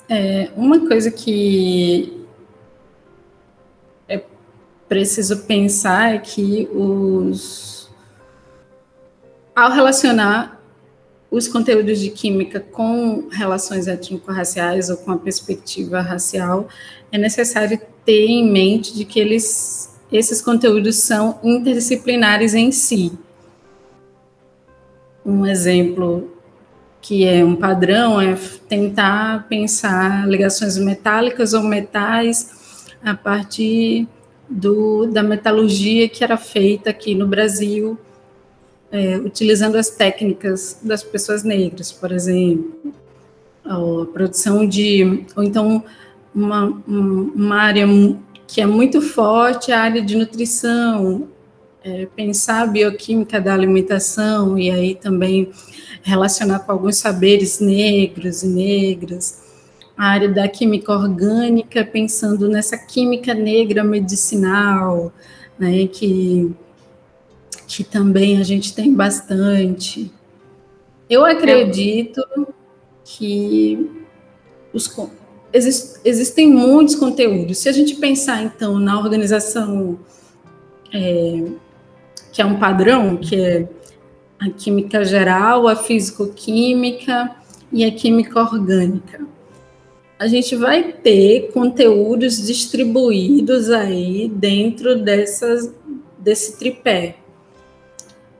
É, uma coisa que preciso pensar é que os ao relacionar os conteúdos de química com relações étnico-raciais ou com a perspectiva racial, é necessário ter em mente de que eles, esses conteúdos são interdisciplinares em si. Um exemplo que é um padrão é tentar pensar ligações metálicas ou metais a partir do, da metalurgia que era feita aqui no Brasil, é, utilizando as técnicas das pessoas negras, por exemplo, a produção de, ou então uma, uma área que é muito forte, a área de nutrição, é, pensar a bioquímica da alimentação e aí também relacionar com alguns saberes negros e negras, a área da química orgânica, pensando nessa química negra medicinal, né, que, que também a gente tem bastante. Eu acredito que os, exist, existem muitos conteúdos. Se a gente pensar, então, na organização é, que é um padrão, que é a química geral, a físico-química e a química orgânica. A gente vai ter conteúdos distribuídos aí dentro dessas, desse tripé.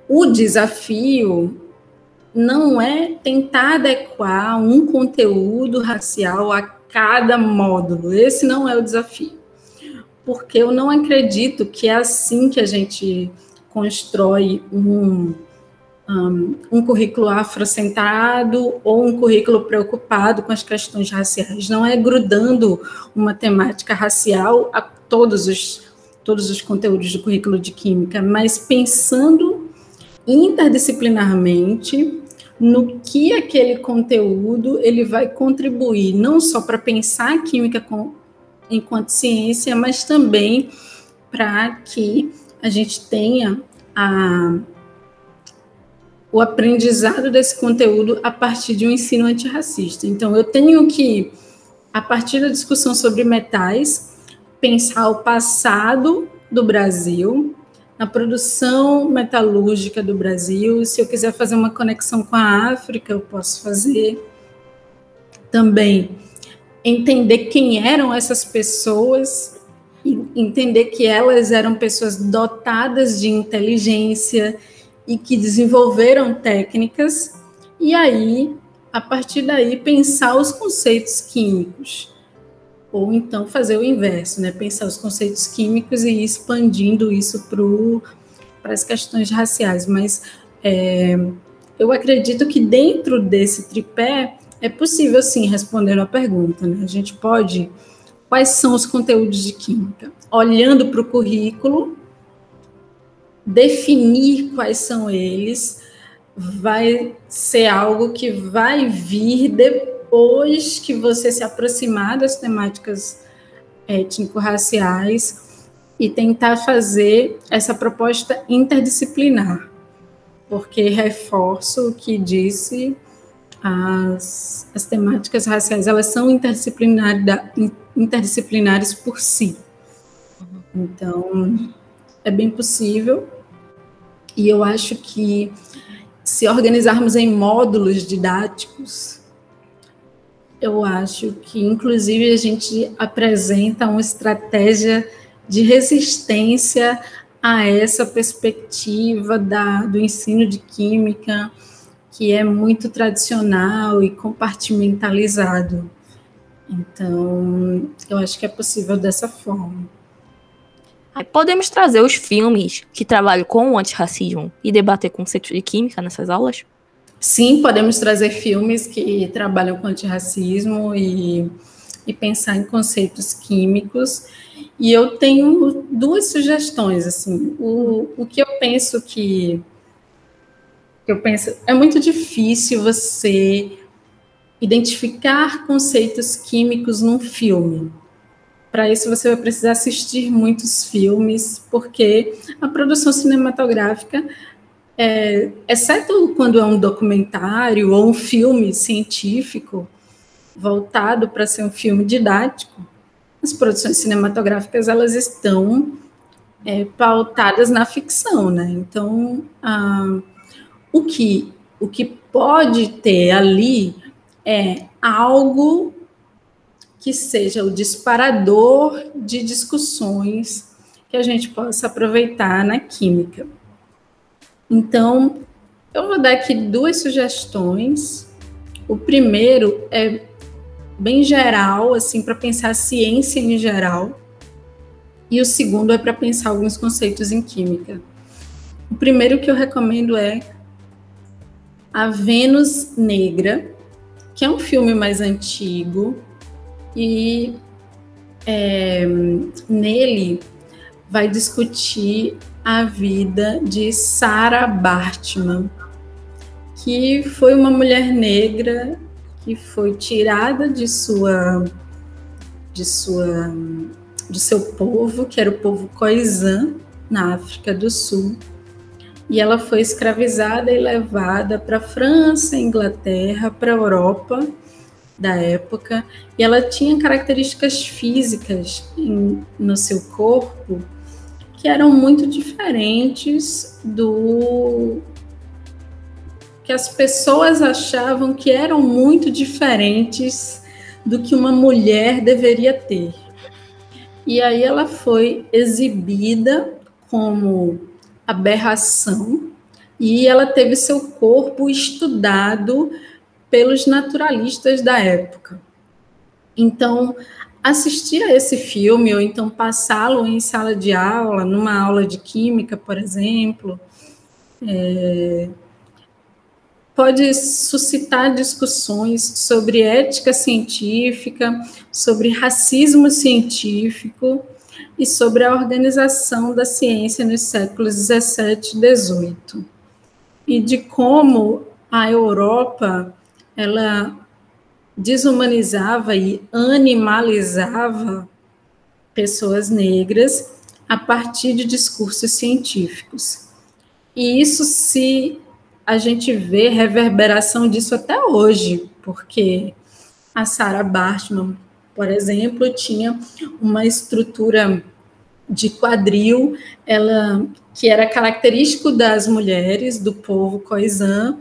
O desafio não é tentar adequar um conteúdo racial a cada módulo. Esse não é o desafio. Porque eu não acredito que é assim que a gente constrói um, um, currículo afrocentrado ou um currículo preocupado com as questões raciais. Não é grudando uma temática racial a todos os, todos os conteúdos do currículo de química, mas pensando interdisciplinarmente no que aquele conteúdo ele vai contribuir não só para pensar a química com, enquanto ciência, mas também para que a gente tenha a, o aprendizado desse conteúdo a partir de um ensino antirracista. Então, eu tenho que, a partir da discussão sobre metais, pensar o passado do Brasil, na produção metalúrgica do Brasil. Se eu quiser fazer uma conexão com a África, eu posso fazer. Também entender quem eram essas pessoas entender que elas eram pessoas dotadas de inteligência e que desenvolveram técnicas, e aí, a partir daí, pensar os conceitos químicos. Ou então fazer o inverso, né? pensar os conceitos químicos e ir expandindo isso para as questões raciais. Mas é, eu acredito que dentro desse tripé é possível, sim, responder a pergunta. Né? A gente pode. Quais são os conteúdos de química? Olhando para o currículo, definir quais são eles vai ser algo que vai vir depois que você se aproximar das temáticas étnico-raciais e tentar fazer essa proposta interdisciplinar, porque reforço o que disse, as, as temáticas raciais elas são interdisciplinares, interdisciplinares por si. Então, é bem possível e eu acho que se organizarmos em módulos didáticos, eu acho que, inclusive, a gente apresenta uma estratégia de resistência a essa perspectiva da, do ensino de química, que é muito tradicional e compartimentalizado. Então, eu acho que é possível dessa forma. Podemos trazer os filmes que trabalham com o antirracismo e debater conceitos de química nessas aulas? Sim, podemos trazer filmes que trabalham com antirracismo e, e pensar em conceitos químicos. E eu tenho duas sugestões. Assim, o, o que eu penso que eu penso é muito difícil você identificar conceitos químicos num filme. Para isso, você vai precisar assistir muitos filmes, porque a produção cinematográfica, é, exceto quando é um documentário ou um filme científico voltado para ser um filme didático, as produções cinematográficas elas estão é, pautadas na ficção, né? Então, ah, o que o que pode ter ali é algo que seja o disparador de discussões que a gente possa aproveitar na química. Então, eu vou dar aqui duas sugestões. O primeiro é bem geral, assim, para pensar a ciência em geral. E o segundo é para pensar alguns conceitos em química. O primeiro que eu recomendo é A Vênus Negra, que é um filme mais antigo, e é, nele vai discutir a vida de Sarah Bartman, que foi uma mulher negra que foi tirada de sua de sua do seu povo, que era o povo Khoisan, na África do Sul. E ela foi escravizada e levada para a França, Inglaterra, para a Europa da época, e ela tinha características físicas em, no seu corpo que eram muito diferentes do que as pessoas achavam que eram muito diferentes do que uma mulher deveria ter. E aí ela foi exibida como aberração e ela teve seu corpo estudado pelos naturalistas da época. Então, assistir a esse filme, ou então passá-lo em sala de aula, numa aula de química, por exemplo, é, pode suscitar discussões sobre ética científica, sobre racismo científico e sobre a organização da ciência nos séculos 17 e 18. E de como a Europa ela desumanizava e animalizava pessoas negras a partir de discursos científicos. E isso se a gente vê reverberação disso até hoje, porque a Sarah Bartman, por exemplo, tinha uma estrutura de quadril, ela que era característico das mulheres do povo coisã,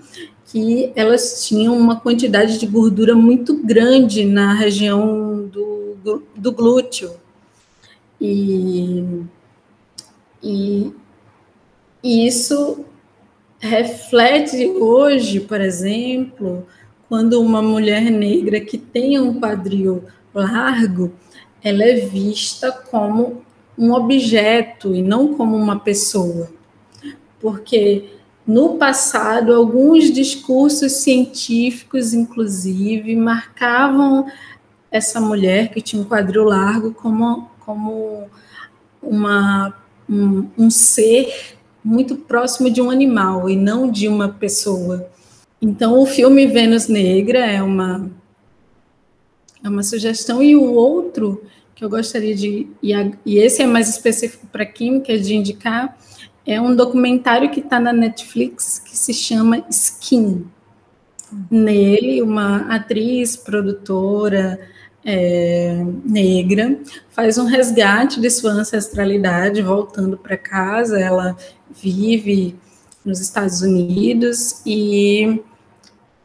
que elas tinham uma quantidade de gordura muito grande na região do, do glúteo. E, e, isso reflete hoje, por exemplo, quando uma mulher negra que tem um quadril largo, ela é vista como um objeto e não como uma pessoa. Porque no passado, alguns discursos científicos, inclusive, marcavam essa mulher que tinha um quadril largo como, como uma, um, um ser muito próximo de um animal e não de uma pessoa. Então, o filme Vênus Negra é uma, é uma sugestão, e o outro que eu gostaria de, e, a, e esse é mais específico para química, de indicar, é um documentário que está na Netflix que se chama Skin. Nele, uma atriz, produtora é, negra faz um resgate de sua ancestralidade, voltando para casa. Ela vive nos Estados Unidos e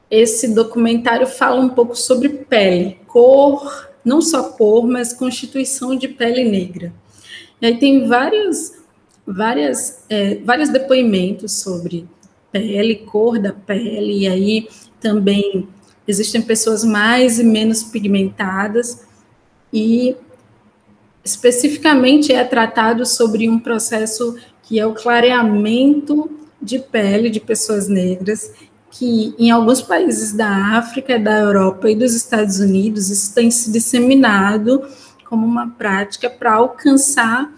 esse documentário fala um pouco sobre pele, cor, não só cor, mas constituição de pele negra. E aí tem vários várias, é, vários depoimentos sobre pele, cor da pele, e aí também existem pessoas mais e menos pigmentadas, e especificamente é tratado sobre um processo que é o clareamento de pele de pessoas negras, que em alguns países da África, da Europa e dos Estados Unidos isso tem se disseminado como uma prática para alcançar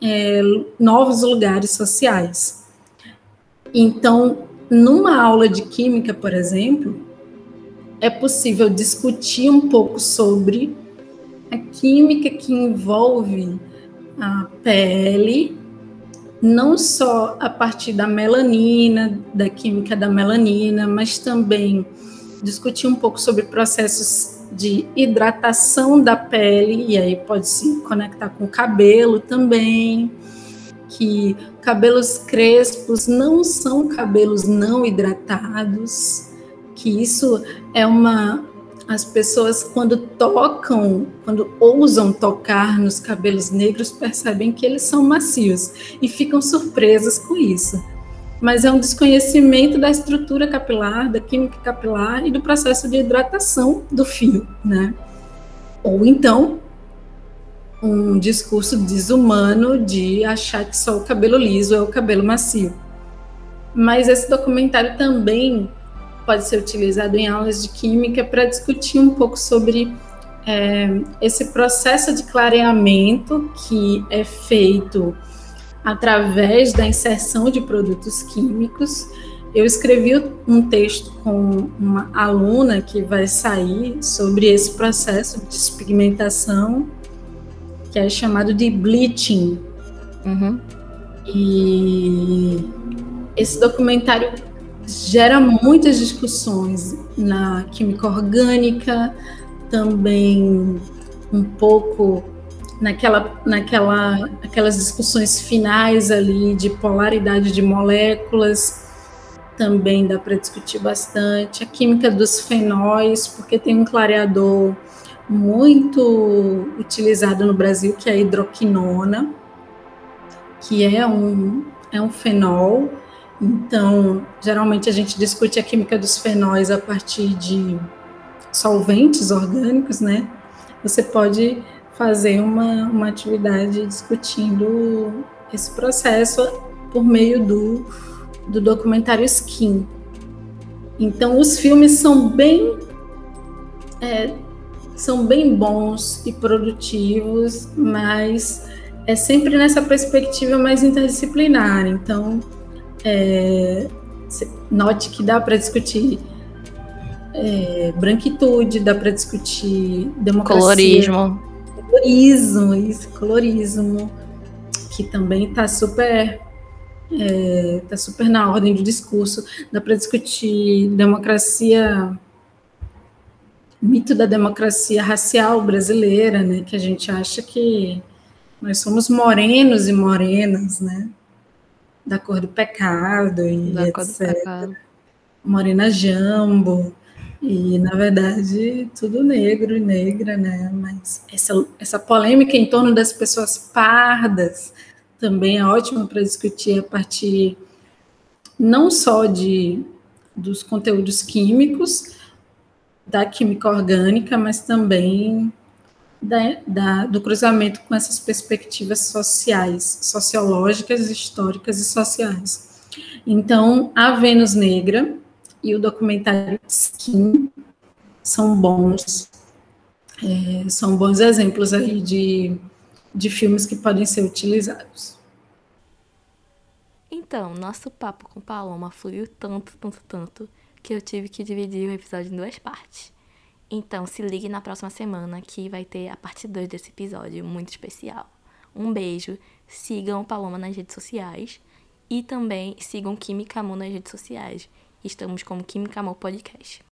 é, novos lugares sociais. Então, numa aula de química, por exemplo, é possível discutir um pouco sobre a química que envolve a pele, não só a partir da melanina, da química da melanina, mas também discutir um pouco sobre processos de hidratação da pele, e aí pode se conectar com o cabelo também, que cabelos crespos não são cabelos não hidratados, que isso é uma as pessoas quando tocam, quando ousam tocar nos cabelos negros, percebem que eles são macios e ficam surpresas com isso mas é um desconhecimento da estrutura capilar, da química capilar e do processo de hidratação do fio, né? Ou então um discurso desumano de achar que só o cabelo liso é o cabelo macio. Mas esse documentário também pode ser utilizado em aulas de química para discutir um pouco sobre é, esse processo de clareamento que é feito através da inserção de produtos químicos. Eu escrevi um texto com uma aluna que vai sair sobre esse processo de despigmentação, que é chamado de bleaching. Uhum. E esse documentário gera muitas discussões na química orgânica, também um pouco naquela, naquela, aquelas discussões finais ali de polaridade de moléculas, também dá para discutir bastante. A química dos fenóis, porque tem um clareador muito utilizado no Brasil, que é a hidroquinona, que é um, é um fenol. Então, geralmente a gente discute a química dos fenóis a partir de solventes orgânicos, né? Você pode fazer uma, uma atividade discutindo esse processo por meio do, do documentário Skin. Então, os filmes são bem é, são bem bons e produtivos, mas é sempre nessa perspectiva mais interdisciplinar. Então, é, note que dá para discutir é, branquitude, dá para discutir democracia. Colorismo. Colorismo, isso, colorismo, que também está super é, tá super na ordem do discurso. Dá para discutir democracia mito da democracia racial brasileira, né, que a gente acha que nós somos morenos e morenas, né, da cor do pecado e da etc. Morena jambo e na verdade tudo negro e negra, né? Mas essa essa polêmica em torno das pessoas pardas também é ótima para discutir a partir não só de dos conteúdos químicos, da química orgânica, mas também da, da, do cruzamento com essas perspectivas sociais, sociológicas, históricas e sociais. Então, a Vênus Negra e o documentário Skin são bons, é, são bons exemplos aí de, de filmes que podem ser utilizados. Então, nosso papo com Paloma fluiu tanto, tanto, tanto que eu tive que dividir o episódio em duas partes. Então, se ligue na próxima semana que vai ter a parte 2 desse episódio muito especial. Um beijo, sigam Paloma nas redes sociais e também sigam Química Amor nas redes sociais. Estamos como Química Amor Podcast.